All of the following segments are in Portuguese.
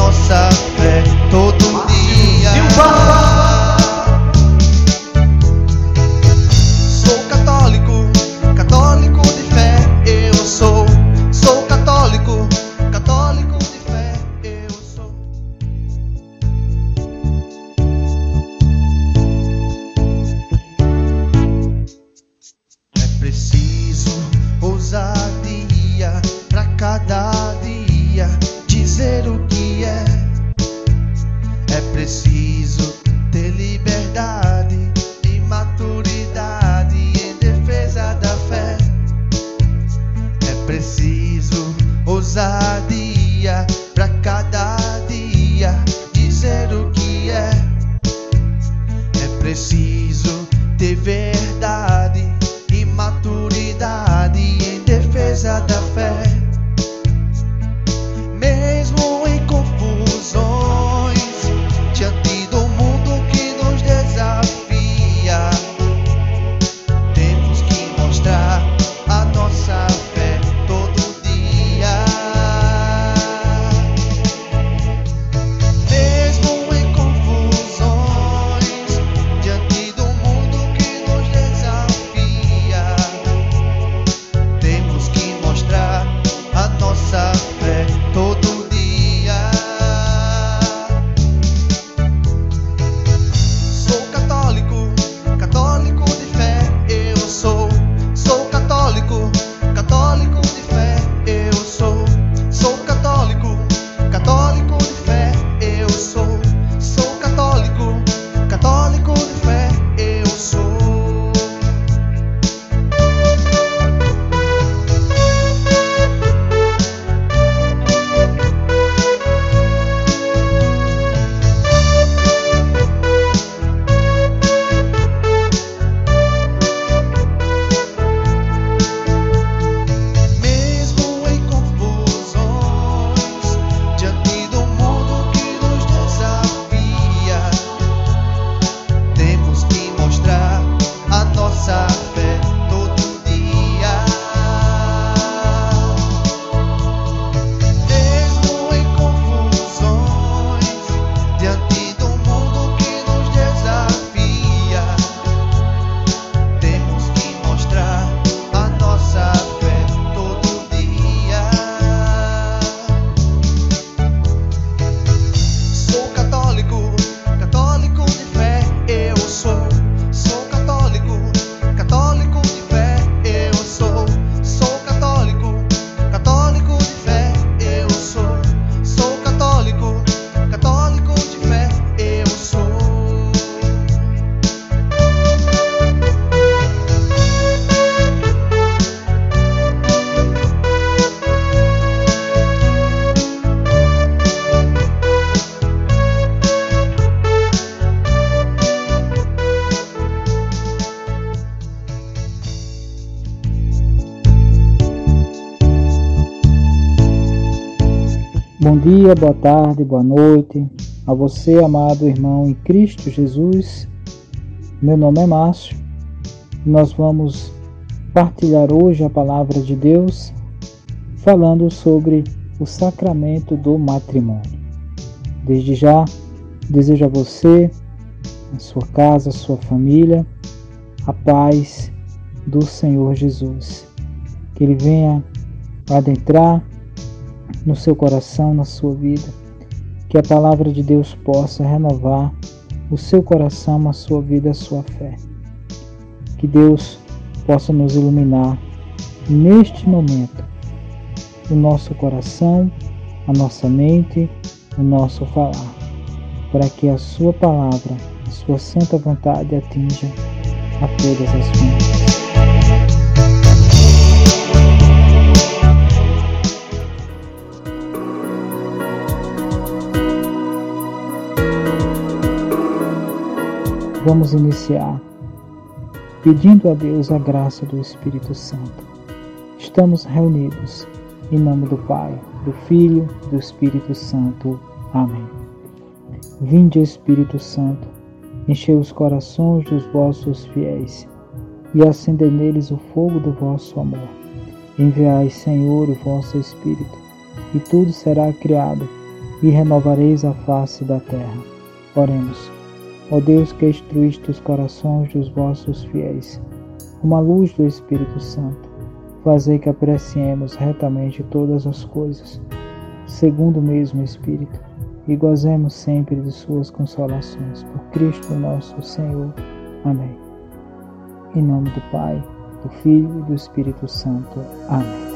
nossa fé todo dia. Bom dia, boa tarde, boa noite a você, amado irmão em Cristo Jesus. Meu nome é Márcio. Nós vamos partilhar hoje a palavra de Deus falando sobre o sacramento do matrimônio. Desde já, desejo a você, a sua casa, a sua família, a paz do Senhor Jesus. Que Ele venha adentrar no seu coração, na sua vida. Que a palavra de Deus possa renovar o seu coração, a sua vida, a sua fé. Que Deus possa nos iluminar neste momento o nosso coração, a nossa mente, o nosso falar, para que a sua palavra, a sua santa vontade atinja a todas as vidas. Vamos iniciar pedindo a Deus a graça do Espírito Santo. Estamos reunidos em nome do Pai, do Filho, do Espírito Santo. Amém. Vinde, Espírito Santo, enchei os corações dos vossos fiéis e acendei neles o fogo do vosso amor. Enviai, Senhor, o vosso Espírito, e tudo será criado, e renovareis a face da terra. Oremos. Ó Deus que instruíste os corações dos vossos fiéis, com a luz do Espírito Santo, fazei que apreciemos retamente todas as coisas, segundo o mesmo Espírito, e gozemos sempre de suas consolações. Por Cristo nosso Senhor. Amém. Em nome do Pai, do Filho e do Espírito Santo. Amém.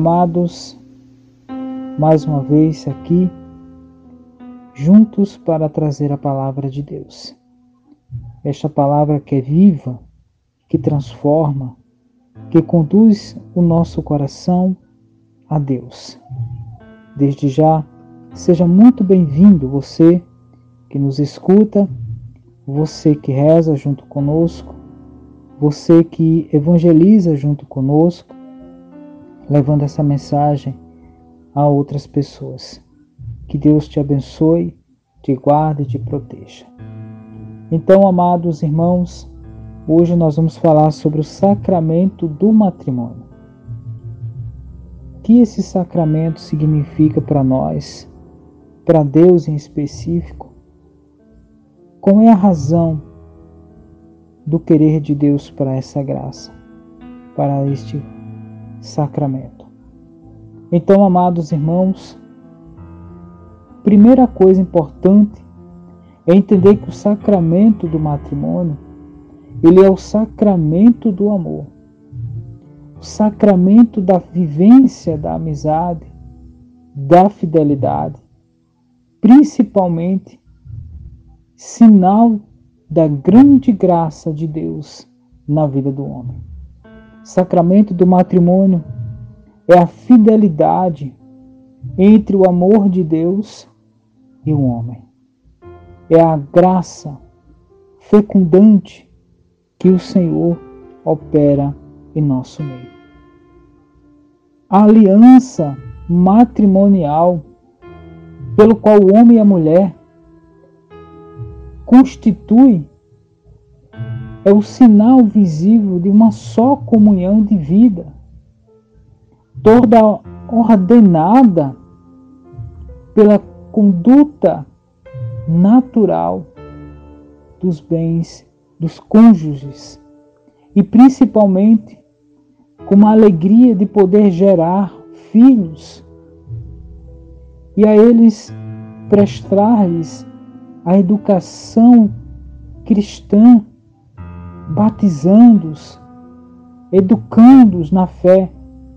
Amados, mais uma vez aqui, juntos para trazer a palavra de Deus. Esta palavra que é viva, que transforma, que conduz o nosso coração a Deus. Desde já, seja muito bem-vindo você que nos escuta, você que reza junto conosco, você que evangeliza junto conosco, levando essa mensagem a outras pessoas. Que Deus te abençoe, te guarde e te proteja. Então, amados irmãos, hoje nós vamos falar sobre o sacramento do matrimônio que esse sacramento significa para nós, para Deus em específico? Qual é a razão do querer de Deus para essa graça, para este sacramento? Então, amados irmãos, primeira coisa importante é entender que o sacramento do matrimônio, ele é o sacramento do amor o sacramento da vivência da amizade, da fidelidade, principalmente sinal da grande graça de Deus na vida do homem. Sacramento do matrimônio é a fidelidade entre o amor de Deus e o homem. É a graça fecundante que o Senhor opera em nosso meio a aliança matrimonial pelo qual o homem e a mulher constitui é o sinal visível de uma só comunhão de vida, toda ordenada pela conduta natural dos bens dos cônjuges e principalmente com uma alegria de poder gerar filhos e a eles prestar-lhes a educação cristã, batizando-os, educando-os na fé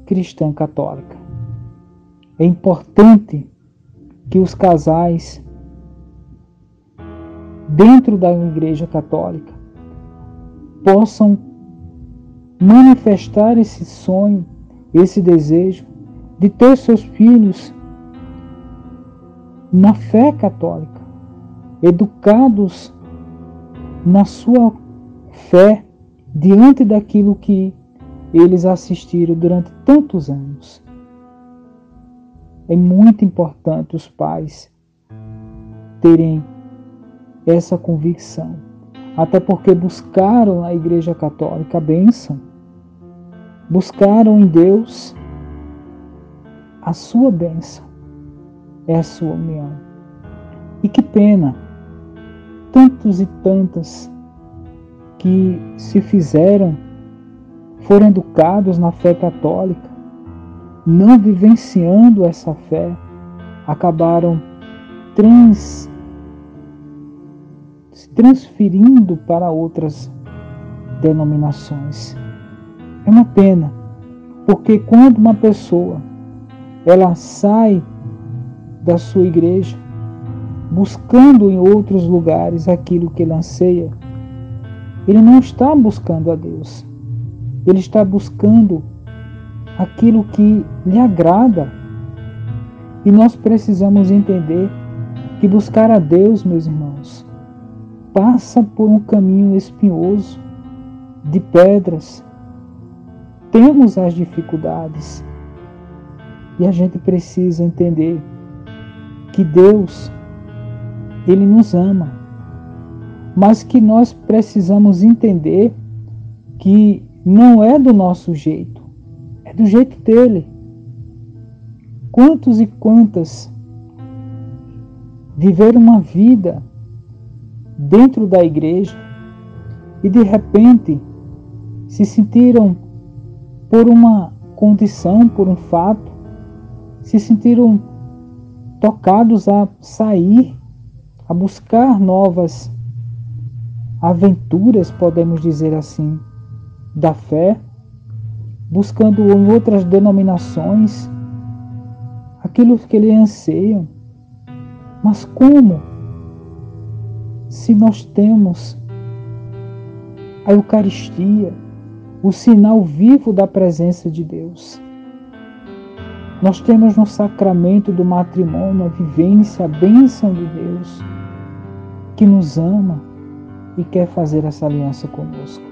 cristã católica. É importante que os casais, dentro da Igreja Católica, possam manifestar esse sonho, esse desejo de ter seus filhos na fé católica, educados na sua fé diante daquilo que eles assistiram durante tantos anos. É muito importante os pais terem essa convicção, até porque buscaram na Igreja Católica a bênção buscaram em Deus a sua bênção, é a sua união. E que pena, tantos e tantas que se fizeram, foram educados na fé católica, não vivenciando essa fé, acabaram trans, se transferindo para outras denominações. É uma pena, porque quando uma pessoa ela sai da sua igreja buscando em outros lugares aquilo que ele anseia, ele não está buscando a Deus. Ele está buscando aquilo que lhe agrada. E nós precisamos entender que buscar a Deus, meus irmãos, passa por um caminho espinhoso de pedras, temos as dificuldades. E a gente precisa entender que Deus, Ele nos ama, mas que nós precisamos entender que não é do nosso jeito, é do jeito dele. Quantos e quantas viveram uma vida dentro da igreja e de repente se sentiram por uma condição, por um fato, se sentiram tocados a sair, a buscar novas aventuras, podemos dizer assim, da fé, buscando em outras denominações aquilo que eles anseiam. Mas como? Se nós temos a Eucaristia, o sinal vivo da presença de Deus. Nós temos no sacramento do matrimônio a vivência, a bênção de Deus, que nos ama e quer fazer essa aliança conosco.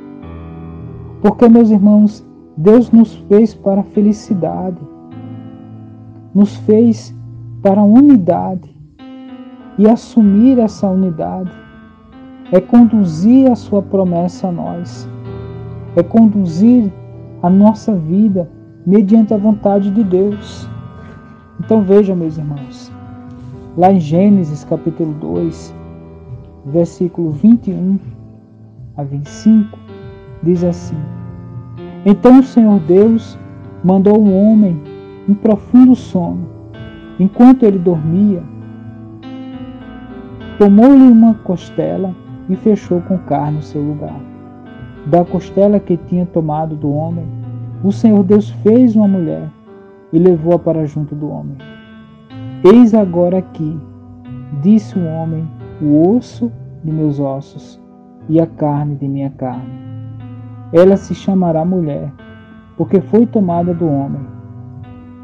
Porque, meus irmãos, Deus nos fez para a felicidade, nos fez para a unidade. E assumir essa unidade é conduzir a sua promessa a nós, é conduzir a nossa vida mediante a vontade de Deus. Então vejam, meus irmãos, lá em Gênesis capítulo 2, versículo 21 a 25, diz assim: Então o Senhor Deus mandou o homem em profundo sono. Enquanto ele dormia, tomou-lhe uma costela e fechou com carne o seu lugar. Da costela que tinha tomado do homem, o Senhor Deus fez uma mulher e levou-a para junto do homem. Eis agora aqui, disse o homem, o osso de meus ossos e a carne de minha carne. Ela se chamará mulher, porque foi tomada do homem.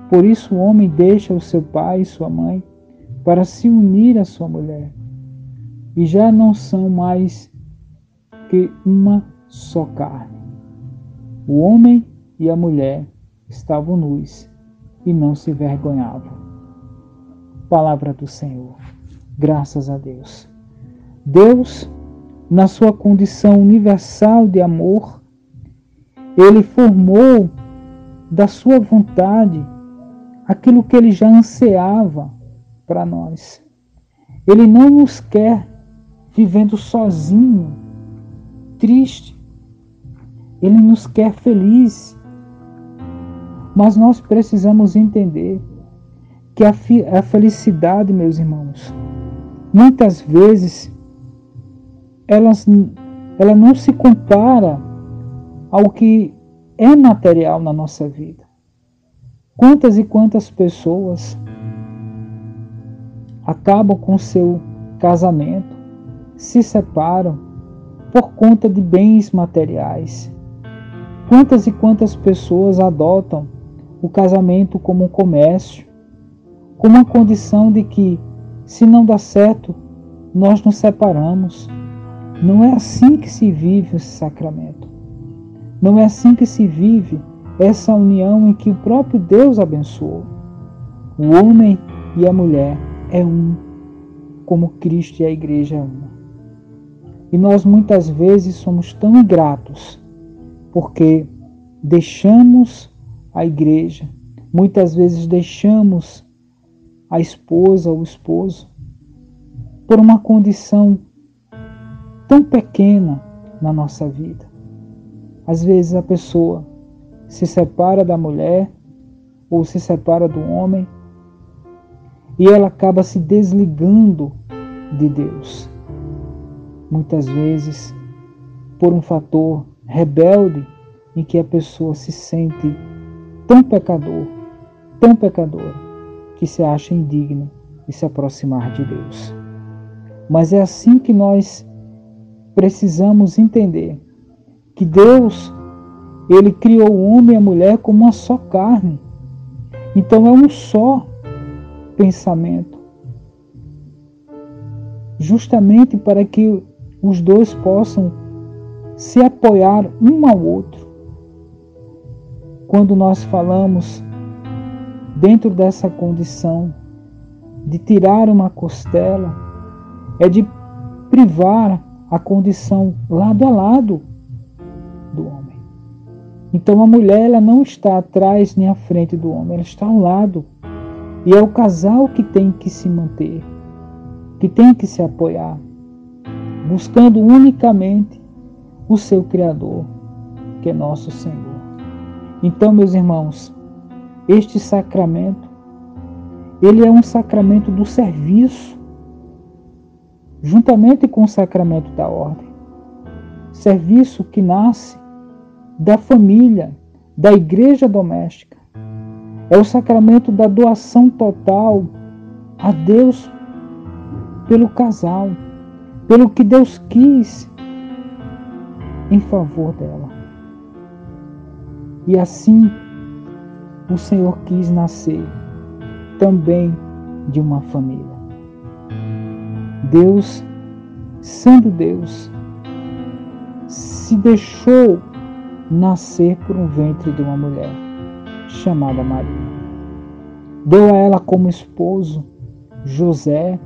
Por isso o homem deixa o seu pai e sua mãe para se unir à sua mulher, e já não são mais que uma só carne. O homem e a mulher estavam nus e não se vergonhavam. Palavra do Senhor. Graças a Deus. Deus, na sua condição universal de amor, ele formou da sua vontade aquilo que ele já ansiava para nós. Ele não nos quer vivendo sozinho, triste. Ele nos quer feliz. Mas nós precisamos entender que a, a felicidade, meus irmãos, muitas vezes elas, ela não se compara ao que é material na nossa vida. Quantas e quantas pessoas acabam com seu casamento, se separam por conta de bens materiais. Quantas e quantas pessoas adotam o casamento como um comércio, como uma condição de que, se não dá certo, nós nos separamos. Não é assim que se vive esse sacramento. Não é assim que se vive essa união em que o próprio Deus abençoou. O homem e a mulher é um, como Cristo e a igreja é uma. E nós muitas vezes somos tão ingratos porque deixamos a igreja, muitas vezes deixamos a esposa ou o esposo por uma condição tão pequena na nossa vida. Às vezes a pessoa se separa da mulher ou se separa do homem e ela acaba se desligando de Deus. Muitas vezes por um fator rebelde em que a pessoa se sente tão pecador, tão pecadora, que se acha indigna de se aproximar de Deus. Mas é assim que nós precisamos entender que Deus, ele criou o homem e a mulher como uma só carne. Então é um só pensamento. Justamente para que os dois possam se apoiar um ao outro. Quando nós falamos dentro dessa condição de tirar uma costela, é de privar a condição lado a lado do homem. Então a mulher ela não está atrás nem à frente do homem, ela está ao lado. E é o casal que tem que se manter, que tem que se apoiar, buscando unicamente o seu Criador, que é nosso Senhor. Então, meus irmãos, este sacramento, ele é um sacramento do serviço juntamente com o sacramento da ordem. Serviço que nasce da família, da igreja doméstica. É o sacramento da doação total a Deus pelo casal, pelo que Deus quis em favor dela. E assim o Senhor quis nascer também de uma família. Deus, sendo Deus, se deixou nascer por um ventre de uma mulher chamada Maria. Deu a ela como esposo José.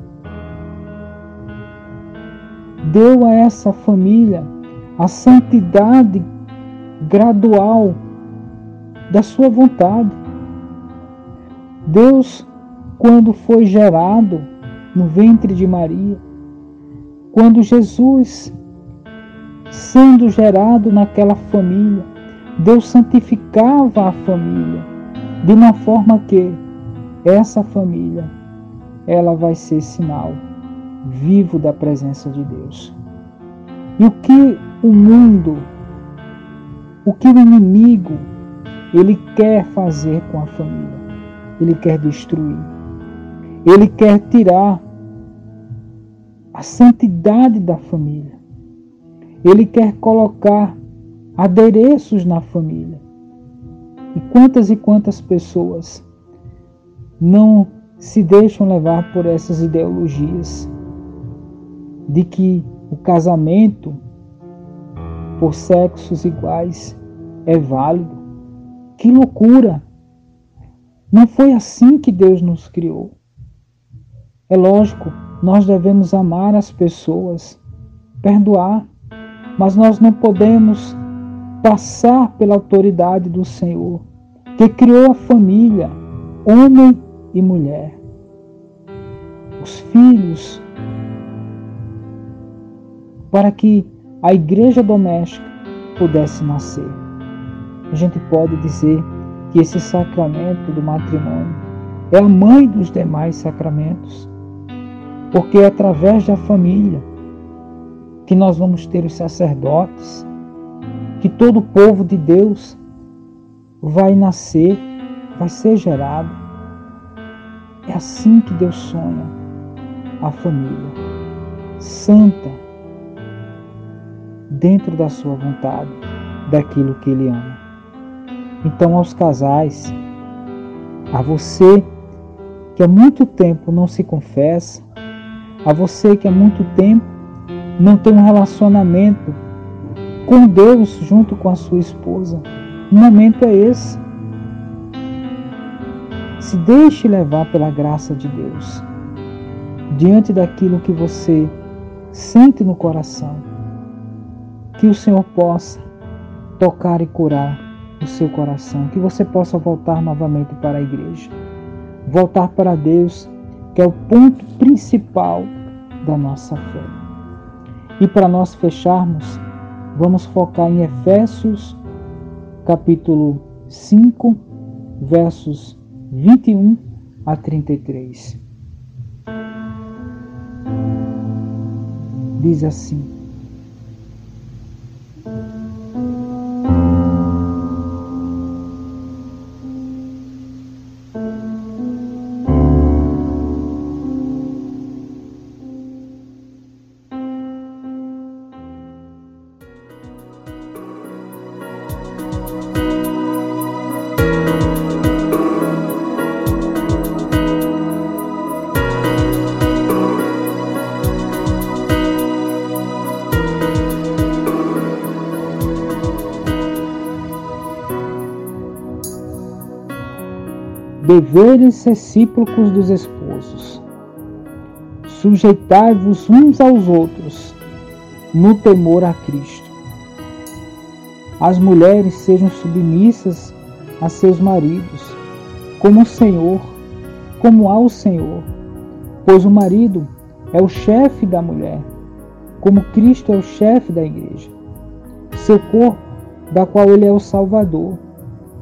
Deu a essa família a santidade gradual da sua vontade. Deus, quando foi gerado no ventre de Maria, quando Jesus, sendo gerado naquela família, Deus santificava a família de uma forma que essa família ela vai ser sinal vivo da presença de Deus. E o que o mundo, o que o inimigo, ele quer fazer com a família? Ele quer destruir. Ele quer tirar a santidade da família. Ele quer colocar adereços na família. E quantas e quantas pessoas não se deixam levar por essas ideologias de que o casamento por sexos iguais é válido. Que loucura! Não foi assim que Deus nos criou. É lógico, nós devemos amar as pessoas, perdoar, mas nós não podemos passar pela autoridade do Senhor, que criou a família, homem e mulher. Os filhos, para que a igreja doméstica pudesse nascer. A gente pode dizer que esse sacramento do matrimônio é a mãe dos demais sacramentos, porque é através da família que nós vamos ter os sacerdotes, que todo o povo de Deus vai nascer, vai ser gerado. É assim que Deus sonha a família santa, dentro da sua vontade, daquilo que ele ama. Então, aos casais, a você que há muito tempo não se confessa, a você que há muito tempo não tem um relacionamento com Deus junto com a sua esposa, o momento é esse. Se deixe levar pela graça de Deus, diante daquilo que você sente no coração que o Senhor possa tocar e curar o seu coração, que você possa voltar novamente para a igreja, voltar para Deus, que é o ponto principal da nossa fé. E para nós fecharmos, vamos focar em Efésios, capítulo 5, versos 21 a 33. Diz assim: deveres recíprocos dos esposos. Sujeitai-vos uns aos outros no temor a Cristo. As mulheres sejam submissas a seus maridos, como o Senhor, como ao Senhor, pois o marido é o chefe da mulher, como Cristo é o chefe da igreja, seu corpo, da qual ele é o Salvador.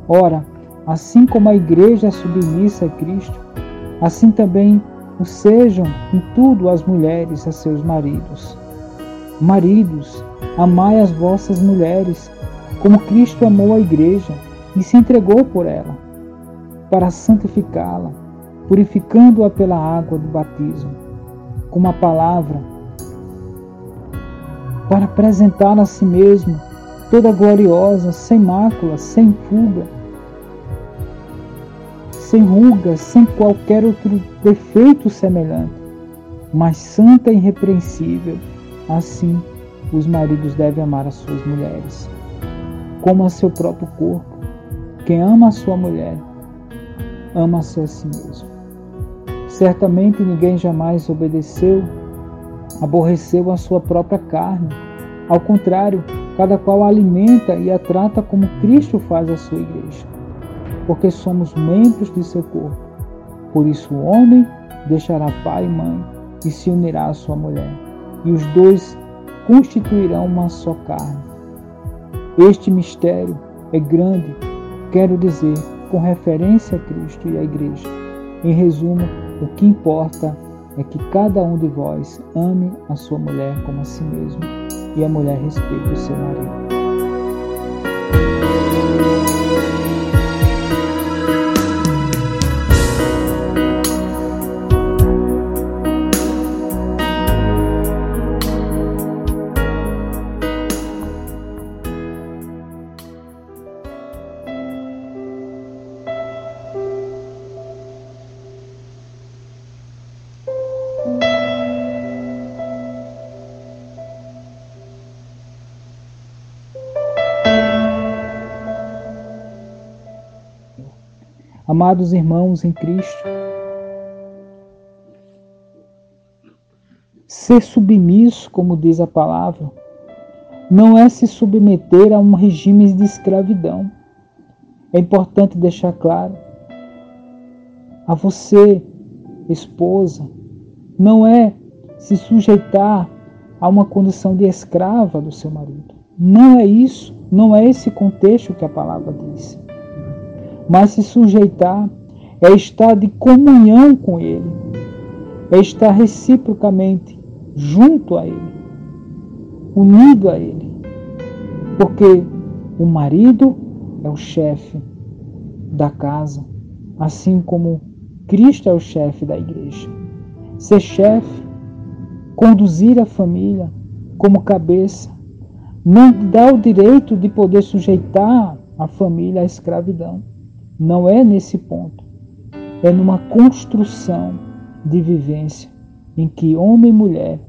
Ora, Assim como a igreja é submissa a Cristo, assim também o sejam em tudo as mulheres a seus maridos. Maridos, amai as vossas mulheres, como Cristo amou a igreja e se entregou por ela, para santificá-la, purificando-a pela água do batismo, com uma palavra, para apresentá-la a si mesmo, toda gloriosa, sem mácula, sem fuga, sem rugas, sem qualquer outro defeito semelhante, mas santa e irrepreensível. Assim, os maridos devem amar as suas mulheres, como a seu próprio corpo. Quem ama a sua mulher, ama-se a si mesmo. Certamente ninguém jamais obedeceu, aborreceu a sua própria carne. Ao contrário, cada qual a alimenta e a trata como Cristo faz a sua igreja, porque somos membros de seu corpo. Por isso o homem deixará pai e mãe e se unirá à sua mulher, e os dois constituirão uma só carne. Este mistério é grande, quero dizer, com referência a Cristo e à Igreja. Em resumo, o que importa é que cada um de vós ame a sua mulher como a si mesmo e a mulher respeite o seu marido. Amados irmãos em Cristo, ser submisso, como diz a palavra, não é se submeter a um regime de escravidão. É importante deixar claro a você, esposa, não é se sujeitar a uma condição de escrava do seu marido. Não é isso, não é esse contexto que a palavra diz mas se sujeitar é estar de comunhão com Ele, é estar reciprocamente junto a Ele, unido a Ele, porque o marido é o chefe da casa, assim como Cristo é o chefe da igreja. Ser chefe, conduzir a família como cabeça, não dá o direito de poder sujeitar a família à escravidão. Não é nesse ponto. É numa construção de vivência em que homem e mulher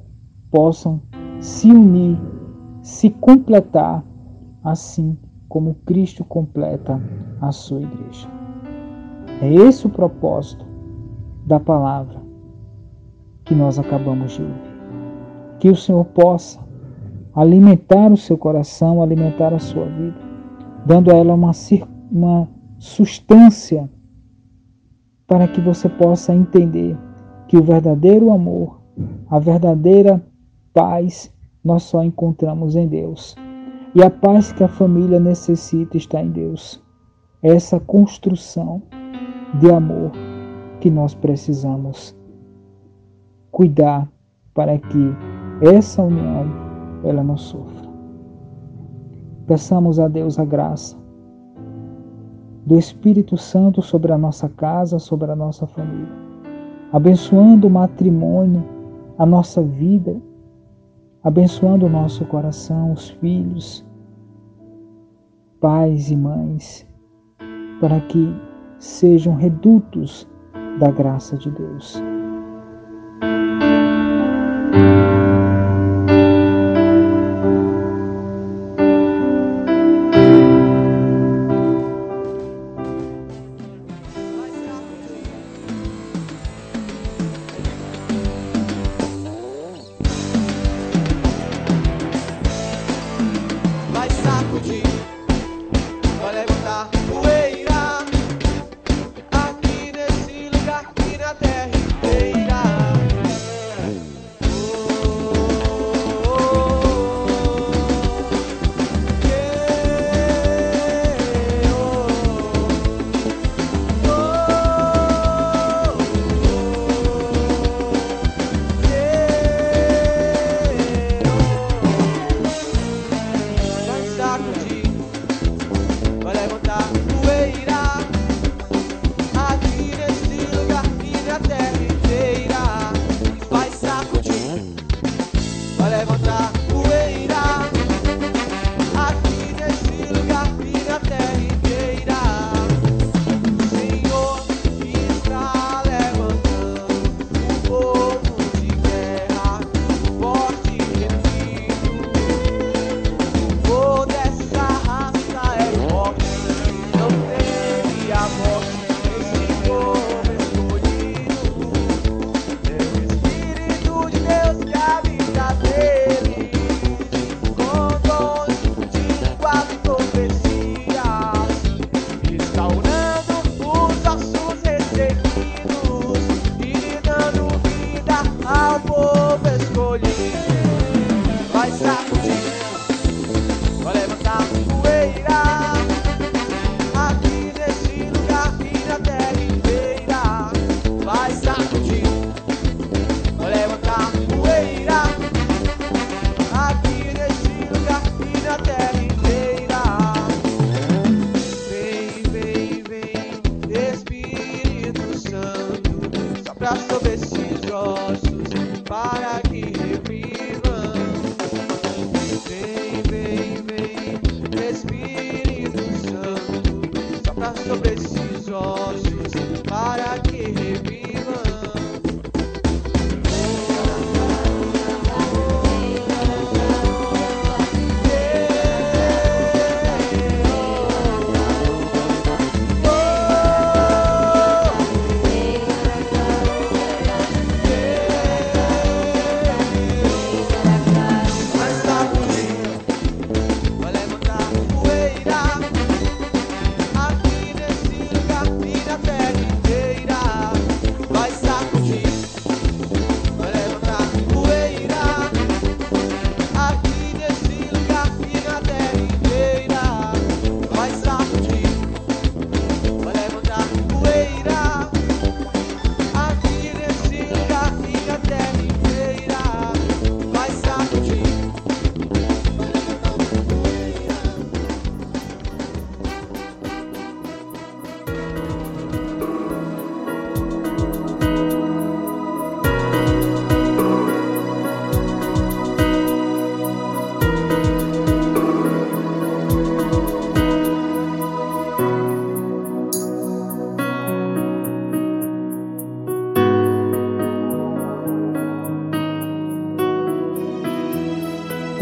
possam se unir, se completar, assim como Cristo completa a sua igreja. É esse o propósito da palavra que nós acabamos de ouvir. Que o Senhor possa alimentar o seu coração, alimentar a sua vida, dando a ela uma, uma substância para que você possa entender que o verdadeiro amor, a verdadeira paz, nós só encontramos em Deus. E a paz que a família necessita está em Deus. Essa construção de amor que nós precisamos cuidar para que essa união ela não sofra. Peçamos a Deus a graça do Espírito Santo sobre a nossa casa, sobre a nossa família, abençoando o matrimônio, a nossa vida, abençoando o nosso coração, os filhos, pais e mães, para que sejam redutos da graça de Deus.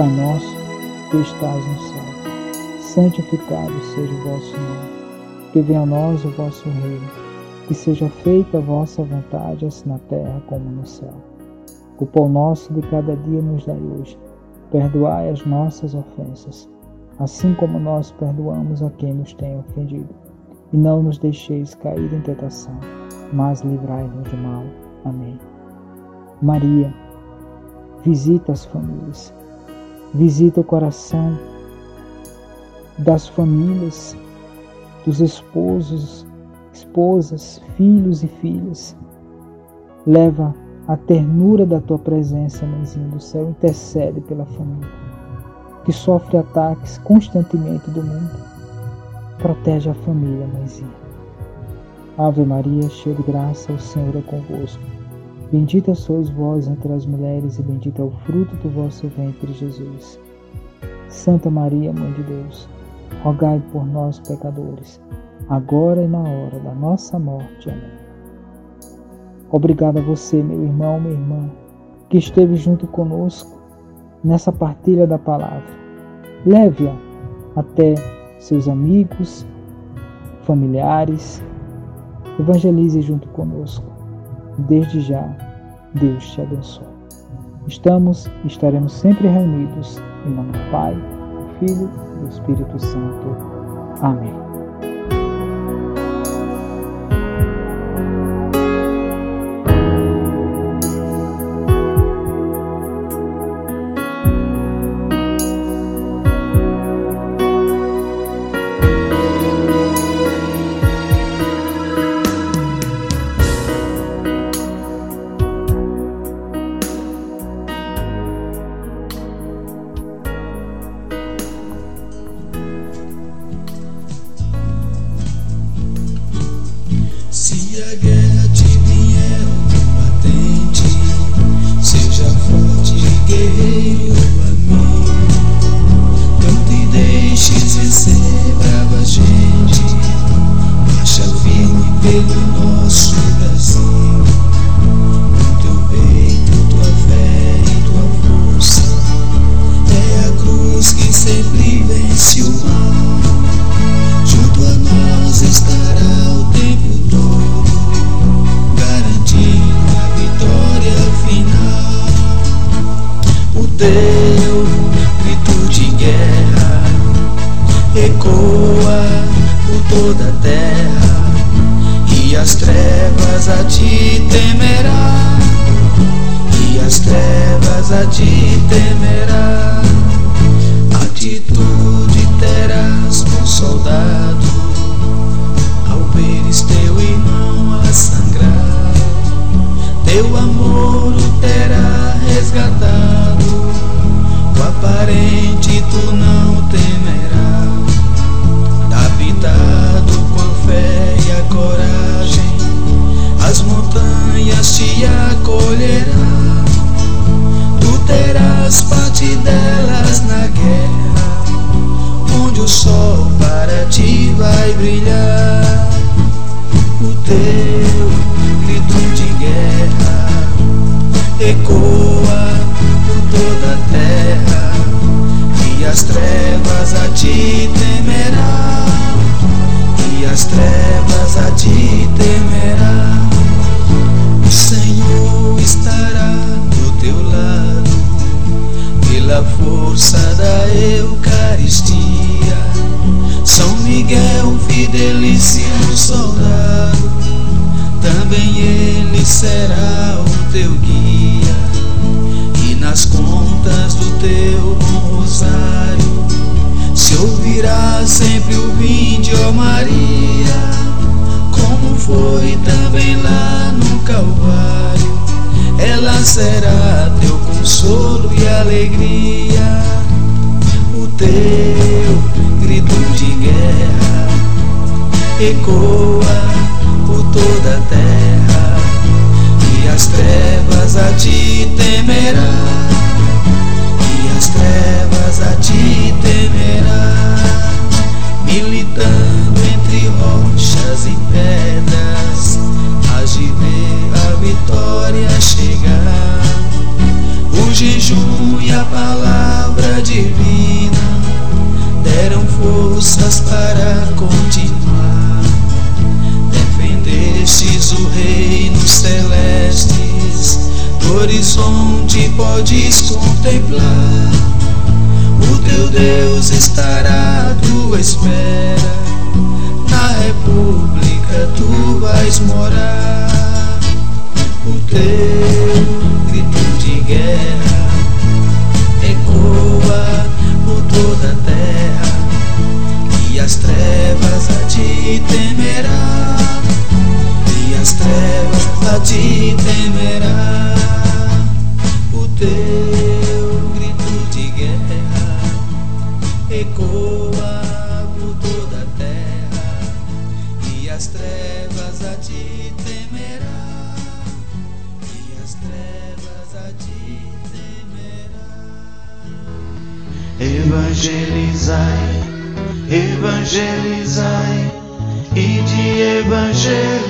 Pai nosso, que estás no céu, santificado seja o vosso nome. Que venha a nós o vosso reino. Que seja feita a vossa vontade, assim na terra como no céu. O pão nosso de cada dia nos dai hoje. Perdoai as nossas ofensas, assim como nós perdoamos a quem nos tem ofendido. E não nos deixeis cair em tentação, mas livrai-nos do mal. Amém. Maria, visita as famílias, visita o coração das famílias, dos esposos, esposas, filhos e filhas. Leva a ternura da tua presença, mãezinha do céu, intercede pela família que sofre ataques constantemente do mundo. Protege a família, mãezinha. Ave Maria, cheia de graça, o Senhor é convosco. Bendita sois vós entre as mulheres, e bendito é o fruto do vosso ventre, Jesus. Santa Maria, Mãe de Deus, rogai por nós, pecadores, agora e na hora da nossa morte. Amém. Obrigado a você, meu irmão, minha irmã, que esteve junto conosco nessa partilha da palavra. Leve-a até seus amigos, familiares, evangelize junto conosco. Desde já, Deus te abençoe. Estamos e estaremos sempre reunidos em nome do Pai, do Filho e do Espírito Santo. Amém. teu grito de guerra ecoa por toda a terra. E as trevas a te temerá. E as trevas a te temerá. Atitude terás com soldado. Ao veres teu irmão a sangrar teu amor o terá resgatado aparente tu não temerás. Habitado com a fé e a coragem, as montanhas te acolherão. Tu terás parte delas na guerra, onde o sol para ti vai brilhar. O teu grito de guerra ecoa. as trevas a ti temerão e as trevas a ti temerão. O Senhor estará do teu lado, pela força da Eucaristia. São Miguel, fidelíssimo soldado, também ele será o teu guia nas contas do teu bom rosário se ouvirá sempre o vinde, ó Maria, como foi também lá no Calvário. Ela será teu consolo e alegria, o teu grito de guerra ecoa por toda a terra as trevas a ti temerá, e as trevas a ti temerá, militando entre rochas e pedras, a de ver a vitória chegar. O jejum e a palavra divina deram forças para continuar podes contemplar. O teu Deus estará à tua espera, na república tu vais morar. O teu grito de guerra ecoa por toda a terra e as trevas a ti temerá e as trevas a ti temerá teu grito de guerra ecoa por toda a terra e as trevas a ti temerá e as trevas a ti temerá Evangelizai, evangelizai e de evangelizar.